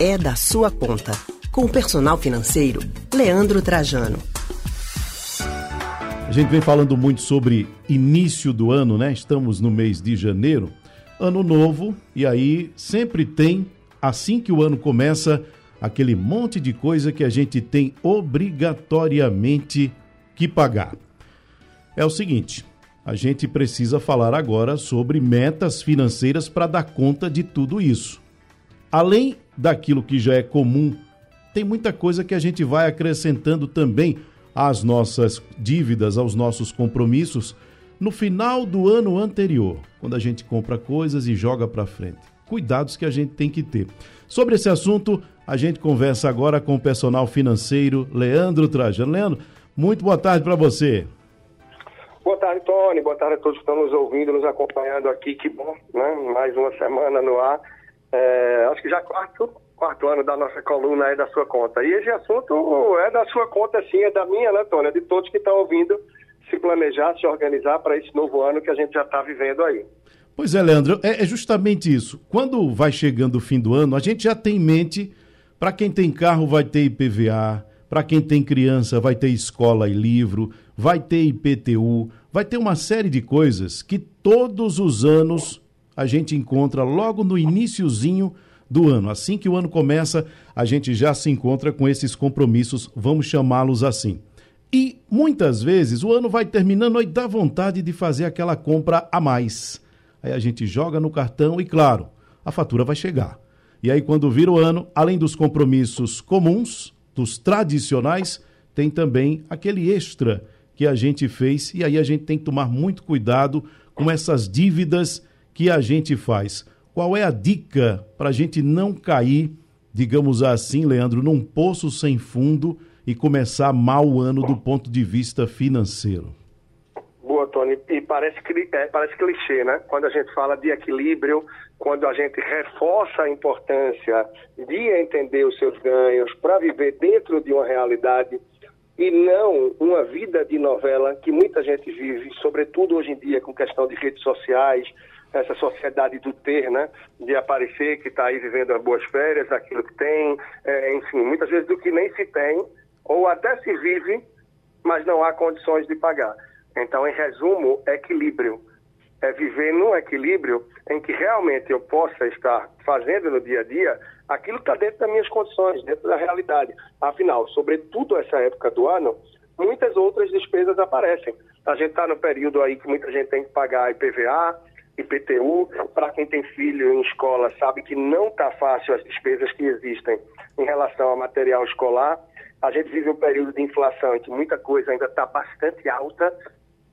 é da sua conta. Com o personal financeiro, Leandro Trajano. A gente vem falando muito sobre início do ano, né? Estamos no mês de janeiro, ano novo, e aí sempre tem, assim que o ano começa, aquele monte de coisa que a gente tem obrigatoriamente que pagar. É o seguinte, a gente precisa falar agora sobre metas financeiras para dar conta de tudo isso. Além daquilo que já é comum, tem muita coisa que a gente vai acrescentando também às nossas dívidas, aos nossos compromissos no final do ano anterior, quando a gente compra coisas e joga para frente. Cuidados que a gente tem que ter. Sobre esse assunto, a gente conversa agora com o personal financeiro Leandro Trajano. Leandro, muito boa tarde para você. Boa tarde, Tony. Boa tarde a todos que estão nos ouvindo, nos acompanhando aqui. Que bom, né? Mais uma semana no ar. É, acho que já quarto, quarto ano da nossa coluna é da sua conta. E esse assunto é da sua conta, sim, é da minha, né? É de todos que estão ouvindo se planejar, se organizar para esse novo ano que a gente já está vivendo aí. Pois é, Leandro, é, é justamente isso. Quando vai chegando o fim do ano, a gente já tem em mente, para quem tem carro vai ter IPVA, para quem tem criança vai ter escola e livro, vai ter IPTU, vai ter uma série de coisas que todos os anos a gente encontra logo no iníciozinho do ano. Assim que o ano começa, a gente já se encontra com esses compromissos, vamos chamá-los assim. E muitas vezes o ano vai terminando e dá vontade de fazer aquela compra a mais. Aí a gente joga no cartão e, claro, a fatura vai chegar. E aí, quando vira o ano, além dos compromissos comuns, dos tradicionais, tem também aquele extra que a gente fez. E aí a gente tem que tomar muito cuidado com essas dívidas que a gente faz. Qual é a dica para a gente não cair, digamos assim, Leandro, num poço sem fundo e começar mal o ano do ponto de vista financeiro? Boa, Tony. E parece, é, parece clichê, né? Quando a gente fala de equilíbrio, quando a gente reforça a importância de entender os seus ganhos para viver dentro de uma realidade e não uma vida de novela que muita gente vive, sobretudo hoje em dia com questão de redes sociais, essa sociedade do ter, né? De aparecer que está aí vivendo as boas férias, aquilo que tem, é, enfim, muitas vezes do que nem se tem, ou até se vive, mas não há condições de pagar. Então, em resumo, equilíbrio. É viver num equilíbrio em que realmente eu possa estar fazendo no dia a dia aquilo que está dentro das minhas condições, dentro da realidade. Afinal, sobretudo essa época do ano, muitas outras despesas aparecem. A gente está no período aí que muita gente tem que pagar IPVA, IPTU. Para quem tem filho em escola, sabe que não está fácil as despesas que existem em relação ao material escolar. A gente vive um período de inflação em que muita coisa ainda está bastante alta.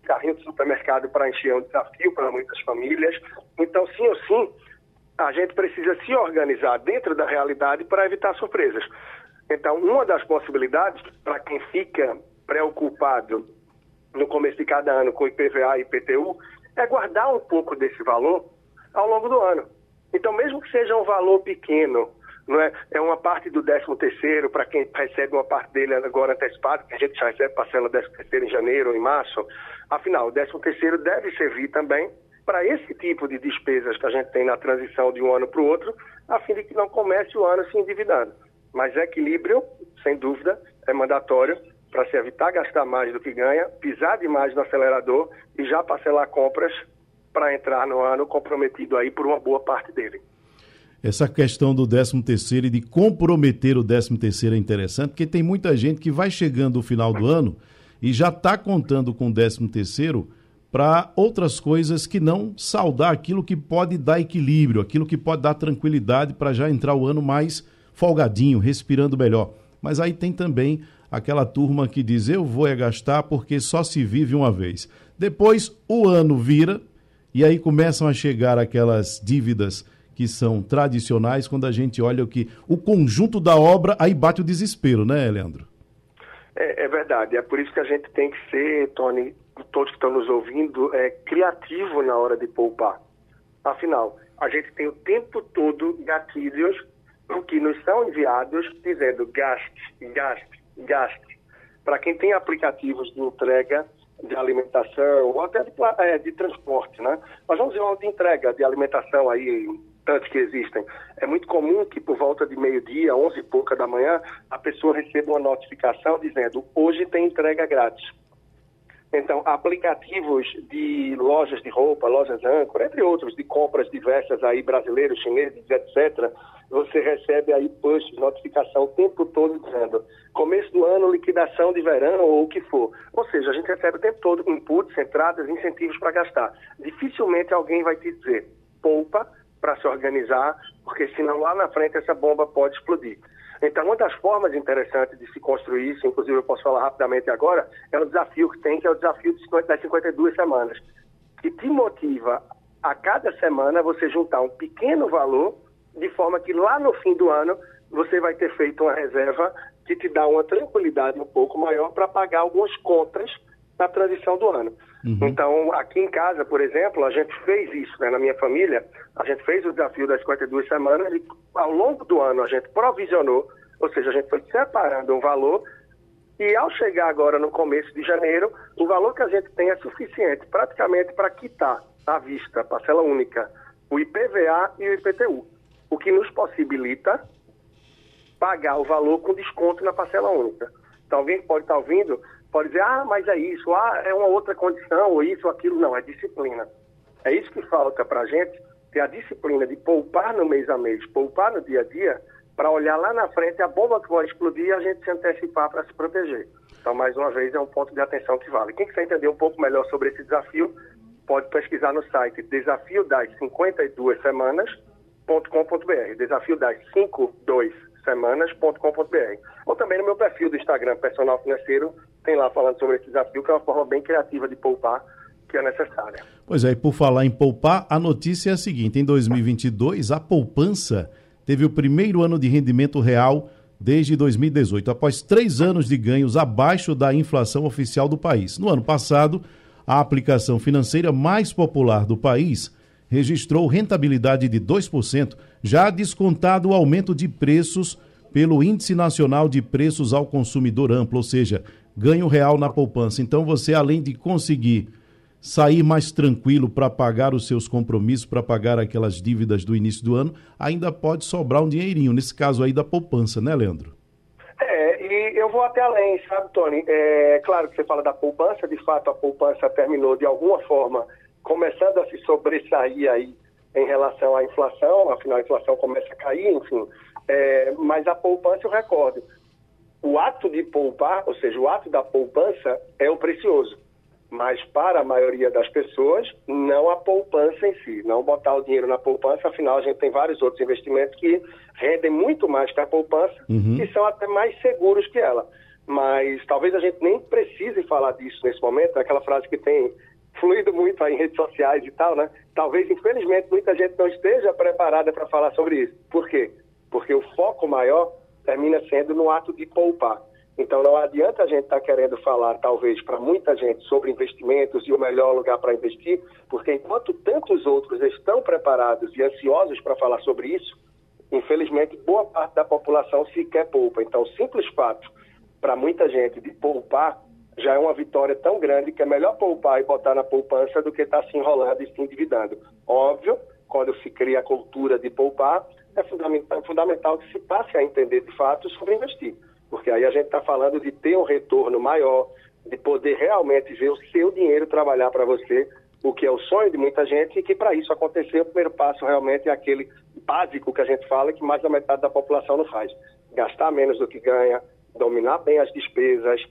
Carrinho de supermercado para encher é um desafio para muitas famílias. Então, sim ou sim, a gente precisa se organizar dentro da realidade para evitar surpresas. Então, uma das possibilidades para quem fica preocupado no começo de cada ano com IPVA e IPTU é guardar um pouco desse valor ao longo do ano. Então, mesmo que seja um valor pequeno, não é, é uma parte do 13 terceiro para quem recebe uma parte dele agora antecipado, que a gente já recebe parcela 13 terceiro em janeiro ou em março. Afinal, o 13 terceiro deve servir também para esse tipo de despesas que a gente tem na transição de um ano para o outro, a fim de que não comece o ano se endividando. Mas equilíbrio, sem dúvida, é mandatório para se evitar gastar mais do que ganha, pisar demais no acelerador e já parcelar compras para entrar no ano comprometido aí por uma boa parte dele. Essa questão do 13 terceiro e de comprometer o 13 terceiro é interessante, porque tem muita gente que vai chegando o final do ano e já está contando com o 13 terceiro para outras coisas que não saudar aquilo que pode dar equilíbrio, aquilo que pode dar tranquilidade para já entrar o ano mais folgadinho, respirando melhor. Mas aí tem também aquela turma que diz eu vou é gastar porque só se vive uma vez. Depois o ano vira e aí começam a chegar aquelas dívidas que são tradicionais quando a gente olha o que o conjunto da obra aí bate o desespero, né, Leandro? É, é verdade. É por isso que a gente tem que ser, Tony, todos que estão nos ouvindo, é criativo na hora de poupar. Afinal, a gente tem o tempo todo gatilhos que nos são enviados dizendo gaste, gaste, gaste. Para quem tem aplicativos de entrega de alimentação ou até de, é, de transporte, né? Nós vamos ver uma de entrega de alimentação aí tantos que existem, é muito comum que por volta de meio-dia, onze e pouca da manhã, a pessoa receba uma notificação dizendo hoje tem entrega grátis. Então, aplicativos de lojas de roupa, lojas âncora, entre outros, de compras diversas aí, brasileiros, chineses, etc., você recebe aí push, notificação o tempo todo dizendo começo do ano, liquidação de verão ou o que for. Ou seja, a gente recebe o tempo todo inputs, entradas, incentivos para gastar. Dificilmente alguém vai te dizer poupa para se organizar, porque senão lá na frente essa bomba pode explodir. Então, uma das formas interessantes de se construir isso, inclusive eu posso falar rapidamente agora, é o desafio que tem, que é o desafio das 52 semanas, que te motiva a cada semana você juntar um pequeno valor, de forma que lá no fim do ano você vai ter feito uma reserva que te dá uma tranquilidade um pouco maior para pagar algumas contas na transição do ano. Uhum. Então, aqui em casa, por exemplo, a gente fez isso, né, na minha família, a gente fez o desafio das 52 semanas e ao longo do ano a gente provisionou, ou seja, a gente foi separando um valor e ao chegar agora no começo de janeiro, o valor que a gente tem é suficiente praticamente para quitar à vista, parcela única, o IPVA e o IPTU, o que nos possibilita pagar o valor com desconto na parcela única. Então, alguém pode estar ouvindo pode dizer, ah, mas é isso, ah, é uma outra condição, ou isso, ou aquilo. Não, é disciplina. É isso que falta para a gente, ter a disciplina de poupar no mês a mês, poupar no dia a dia, para olhar lá na frente a bomba que vai explodir e a gente se antecipar para se proteger. Então, mais uma vez, é um ponto de atenção que vale. Quem quiser entender um pouco melhor sobre esse desafio, pode pesquisar no site desafio das 52 semanas.com.br. Desafio das 52 semanas.com.br. Ou também no meu perfil do Instagram, Personal Financeiro, tem lá falando sobre esse desafio, que é uma forma bem criativa de poupar que é necessária. Pois é, e por falar em poupar, a notícia é a seguinte: em 2022, a poupança teve o primeiro ano de rendimento real desde 2018, após três anos de ganhos abaixo da inflação oficial do país. No ano passado, a aplicação financeira mais popular do país registrou rentabilidade de 2%, já descontado o aumento de preços pelo Índice Nacional de Preços ao Consumidor Amplo, ou seja, ganho real na poupança. Então você, além de conseguir sair mais tranquilo para pagar os seus compromissos, para pagar aquelas dívidas do início do ano, ainda pode sobrar um dinheirinho, nesse caso aí da poupança, né, Leandro? É, e eu vou até além, sabe, Tony? É claro que você fala da poupança, de fato a poupança terminou de alguma forma começando a se sobressair aí em relação à inflação, afinal a inflação começa a cair, enfim. É, mas a poupança, eu recordo, o ato de poupar, ou seja, o ato da poupança é o precioso. Mas para a maioria das pessoas, não a poupança em si, não botar o dinheiro na poupança, afinal a gente tem vários outros investimentos que rendem muito mais que a poupança uhum. e são até mais seguros que ela. Mas talvez a gente nem precise falar disso nesse momento, é aquela frase que tem fluído muito aí em redes sociais e tal, né? Talvez, infelizmente, muita gente não esteja preparada para falar sobre isso. Por quê? Porque o foco maior termina sendo no ato de poupar. Então não adianta a gente estar tá querendo falar, talvez, para muita gente sobre investimentos e o melhor lugar para investir, porque enquanto tantos outros estão preparados e ansiosos para falar sobre isso, infelizmente boa parte da população sequer poupa. Então, o simples fato para muita gente de poupar já é uma vitória tão grande que é melhor poupar e botar na poupança do que estar tá se enrolando e se endividando. Óbvio, quando se cria a cultura de poupar, é fundamental, é fundamental que se passe a entender de fato sobre investir. Porque aí a gente está falando de ter um retorno maior, de poder realmente ver o seu dinheiro trabalhar para você, o que é o sonho de muita gente, e que para isso acontecer, o primeiro passo realmente é aquele básico que a gente fala que mais da metade da população não faz. Gastar menos do que ganha, dominar bem as despesas,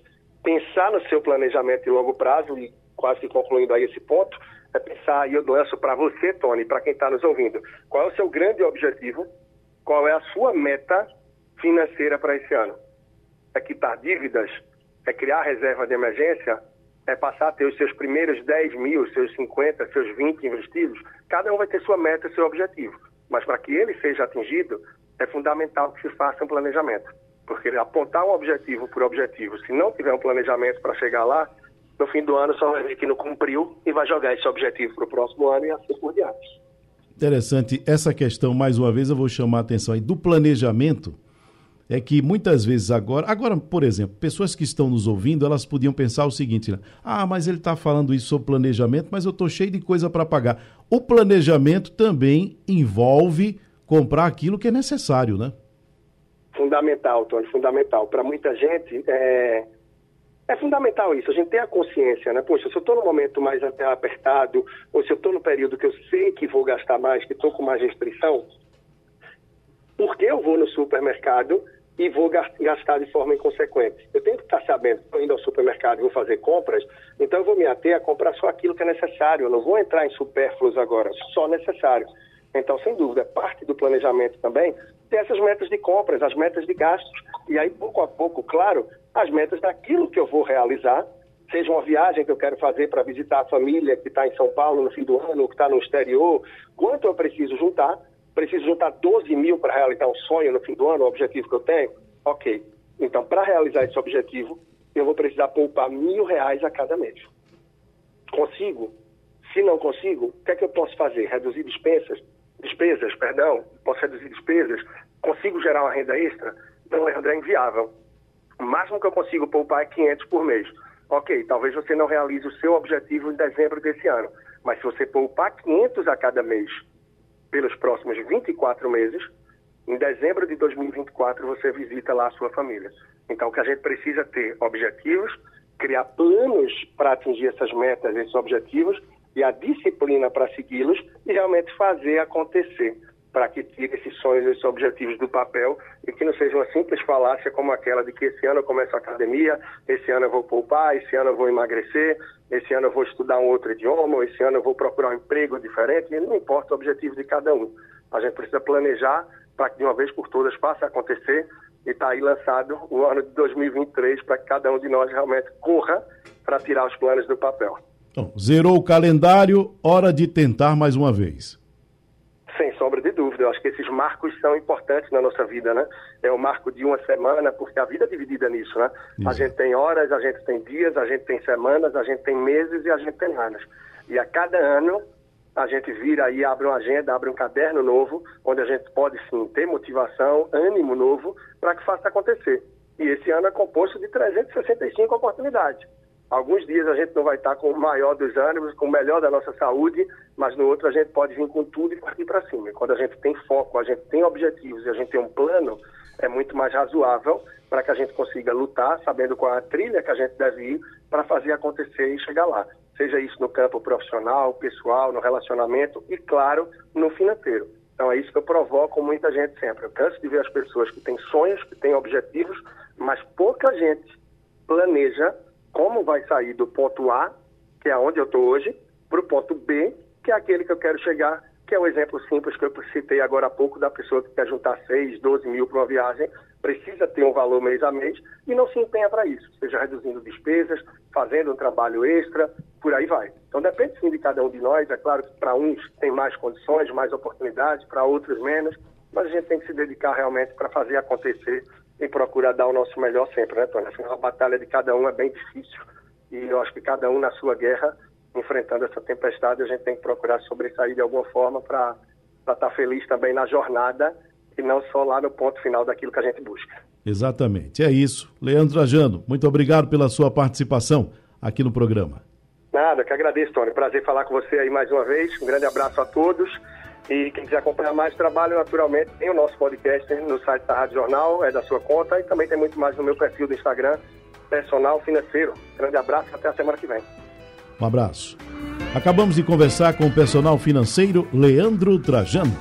pensar no seu planejamento de longo prazo, e quase concluindo aí esse ponto, é pensar, e eu lanço para você, Tony, para quem está nos ouvindo, qual é o seu grande objetivo, qual é a sua meta financeira para esse ano? É quitar dívidas? É criar reserva de emergência? É passar a ter os seus primeiros 10 mil, seus 50, seus 20 investidos? Cada um vai ter sua meta, seu objetivo. Mas para que ele seja atingido, é fundamental que se faça um planejamento. Porque apontar um objetivo por objetivo, se não tiver um planejamento para chegar lá, no fim do ano só vai ver que não cumpriu e vai jogar esse objetivo para o próximo ano e assim por diante. Interessante essa questão, mais uma vez, eu vou chamar a atenção aí do planejamento. é que muitas vezes agora, agora, por exemplo, pessoas que estão nos ouvindo, elas podiam pensar o seguinte: né? ah, mas ele está falando isso sobre planejamento, mas eu estou cheio de coisa para pagar. O planejamento também envolve comprar aquilo que é necessário, né? Fundamental, Tony, fundamental. Para muita gente, é, é fundamental isso, a gente ter a consciência, né? Poxa, se eu estou no momento mais apertado, ou se eu estou no período que eu sei que vou gastar mais, que estou com mais restrição, por que eu vou no supermercado e vou gastar de forma inconsequente. Eu tenho que estar sabendo, estou indo ao supermercado e vou fazer compras, então eu vou me ater a comprar só aquilo que é necessário. Eu não vou entrar em supérfluos agora, só necessário. Então, sem dúvida, parte do planejamento também ter essas metas de compras, as metas de gastos. E aí, pouco a pouco, claro, as metas daquilo que eu vou realizar, seja uma viagem que eu quero fazer para visitar a família que está em São Paulo no fim do ano, que está no exterior, quanto eu preciso juntar, preciso juntar 12 mil para realizar um sonho no fim do ano, o objetivo que eu tenho? Ok. Então, para realizar esse objetivo, eu vou precisar poupar mil reais a cada mês. Consigo? Se não consigo, o que é que eu posso fazer? Reduzir despesas? Despesas, perdão. Posso reduzir despesas? Consigo gerar uma renda extra? Não, André, é inviável. O máximo que eu consigo poupar é 500 por mês. Ok, talvez você não realize o seu objetivo em dezembro desse ano, mas se você poupar 500 a cada mês pelos próximos 24 meses, em dezembro de 2024 você visita lá a sua família. Então, o que a gente precisa ter objetivos, criar planos para atingir essas metas, esses objetivos e a disciplina para segui-los e realmente fazer acontecer para que tire esses sonhos, esses objetivos do papel e que não seja uma simples falácia como aquela de que esse ano eu começo a academia, esse ano eu vou poupar, esse ano eu vou emagrecer, esse ano eu vou estudar um outro idioma, esse ano eu vou procurar um emprego diferente, e não importa o objetivo de cada um. A gente precisa planejar para que de uma vez por todas faça acontecer e está aí lançado o ano de 2023 para que cada um de nós realmente corra para tirar os planos do papel. Então, zerou o calendário, hora de tentar mais uma vez. Sem sombra de dúvida, eu acho que esses marcos são importantes na nossa vida, né? É o marco de uma semana, porque a vida é dividida nisso, né? Isso. A gente tem horas, a gente tem dias, a gente tem semanas, a gente tem meses e a gente tem anos. E a cada ano a gente vira aí, abre uma agenda, abre um caderno novo, onde a gente pode sim ter motivação, ânimo novo para que faça acontecer. E esse ano é composto de 365 oportunidades. Alguns dias a gente não vai estar com o maior dos ânimos, com o melhor da nossa saúde, mas no outro a gente pode vir com tudo e partir para cima. E quando a gente tem foco, a gente tem objetivos e a gente tem um plano, é muito mais razoável para que a gente consiga lutar, sabendo qual é a trilha que a gente deve ir para fazer acontecer e chegar lá. Seja isso no campo profissional, pessoal, no relacionamento e, claro, no financeiro. Então é isso que eu provoco muita gente sempre. Eu canso de ver as pessoas que têm sonhos, que têm objetivos, mas pouca gente planeja como vai sair do ponto A, que é onde eu estou hoje, para o ponto B, que é aquele que eu quero chegar, que é o exemplo simples que eu citei agora há pouco da pessoa que quer juntar 6, 12 mil para uma viagem, precisa ter um valor mês a mês e não se empenha para isso, seja reduzindo despesas, fazendo um trabalho extra, por aí vai. Então depende sim de cada um de nós, é claro que para uns tem mais condições, mais oportunidades, para outros menos, mas a gente tem que se dedicar realmente para fazer acontecer e procurar dar o nosso melhor sempre, né, Tony? Afinal, a batalha de cada um é bem difícil e eu acho que cada um na sua guerra, enfrentando essa tempestade, a gente tem que procurar sobressair de alguma forma para estar tá feliz também na jornada e não só lá no ponto final daquilo que a gente busca. Exatamente, é isso. Leandro Trajano, muito obrigado pela sua participação aqui no programa. Nada, que agradeço, Tony. Prazer falar com você aí mais uma vez. Um grande abraço a todos. E quem quiser acompanhar mais trabalho, naturalmente, tem o nosso podcast no site da Rádio Jornal, é da sua conta, e também tem muito mais no meu perfil do Instagram, Personal Financeiro. Grande abraço, até a semana que vem. Um abraço. Acabamos de conversar com o personal financeiro Leandro Trajano.